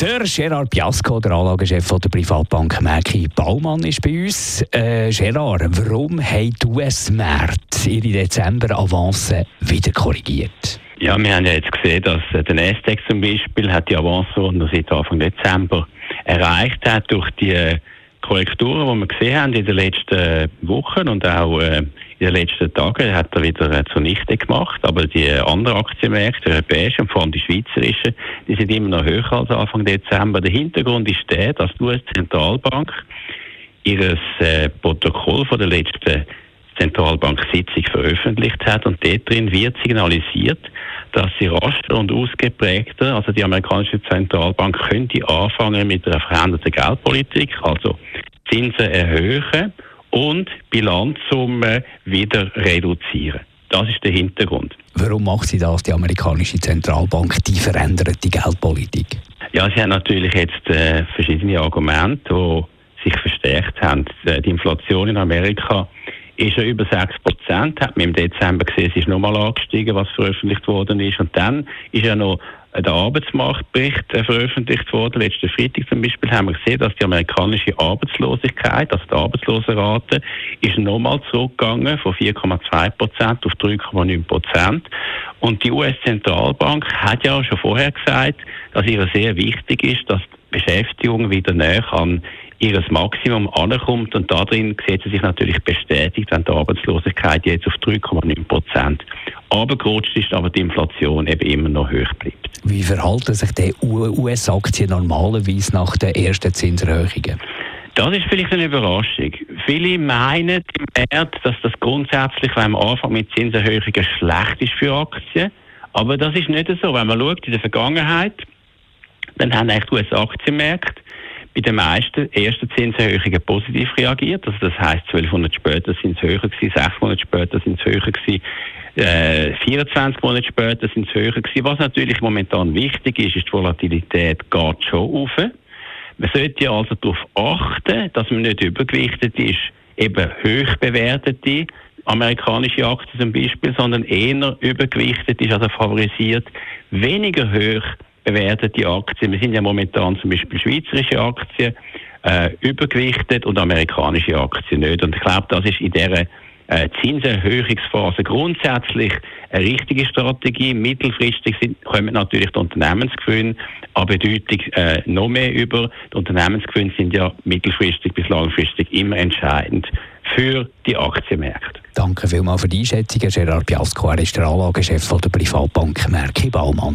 der Gerard Piasco, der Anlagechef der Privatbank Merki Baumann, ist bei uns. Äh, Gerard, warum haben die US-Märkte ihre Dezember-Avancen wieder korrigiert? Ja, wir haben ja jetzt gesehen, dass äh, der Nasdaq zum Beispiel hat die Avance, die seit Anfang Dezember erreicht hat durch die äh, Korrekturen, die wir gesehen haben in den letzten Wochen und auch äh, in den letzten Tagen, hat er wieder äh, zunichte gemacht. Aber die anderen Aktienmärkte, die europäischen und vor allem die schweizerischen, die sind immer noch höher als Anfang Dezember. Der Hintergrund ist der, dass die US-Zentralbank ihr äh, Protokoll von der letzten Zentralbank-Sitzung veröffentlicht hat und dort drin wird signalisiert, dass sie rascher und ausgeprägter, also die amerikanische Zentralbank könnte anfangen mit einer veränderten Geldpolitik, also Zinsen erhöhen und Bilanzsumme wieder reduzieren. Das ist der Hintergrund. Warum macht sie das, die amerikanische Zentralbank, die veränderte Geldpolitik? Ja, sie hat natürlich jetzt äh, verschiedene Argumente, die sich verstärkt haben. Äh, die Inflation in Amerika ist ja über 6 Prozent, hat man im Dezember gesehen, es ist nochmal angestiegen, was veröffentlicht worden ist. Und dann ist ja noch der Arbeitsmarktbericht äh, veröffentlicht worden. Letzten Freitag zum Beispiel haben wir gesehen, dass die amerikanische Arbeitslosigkeit, also die Arbeitslosenrate, ist nochmal zurückgegangen von 4,2 Prozent auf 3,9 Prozent. Und die US-Zentralbank hat ja schon vorher gesagt, dass ihr sehr wichtig ist, dass Beschäftigung wieder näher an ihres Maximum ankommt und darin sieht sie sich natürlich bestätigt, wenn die Arbeitslosigkeit jetzt auf 3,9 Prozent abgerutscht ist, aber die Inflation eben immer noch hoch bleibt. Wie verhalten sich die US-Aktien normalerweise nach den ersten Zinserhöhungen? Das ist vielleicht eine Überraschung. Viele meinen im Wert, dass das grundsätzlich, wenn man anfängt mit Zinserhöhungen, schlecht ist für Aktien. Aber das ist nicht so. Wenn man schaut in der Vergangenheit, dann haben eigentlich die US-Aktienmärkte bei den meisten ersten Zinserhöhungen positiv reagiert. Also das heißt, 12 Monate später sind es höher gewesen, 6 Monate später sind es höher gewesen, äh, 24 Monate später sind es höher gewesen. Was natürlich momentan wichtig ist, ist die Volatilität geht schon auf. Man sollte also darauf achten, dass man nicht übergewichtet ist, eben hoch bewertete amerikanische Aktien zum Beispiel, sondern eher übergewichtet ist, also favorisiert, weniger hoch bewertete Aktien. Wir sind ja momentan zum Beispiel schweizerische Aktien äh, übergewichtet und amerikanische Aktien nicht. Und ich glaube, das ist in dieser äh, Zinserhöhungsphase grundsätzlich eine richtige Strategie. Mittelfristig sind, kommen natürlich die Unternehmensgewinne an Bedeutung äh, noch mehr über. Die Unternehmensgewinne sind ja mittelfristig bis langfristig immer entscheidend für die Aktienmärkte. Danke vielmals für die Einschätzung, Gerard Piasco. Er ist der Anlagechef der Privatbank Merki Baumann.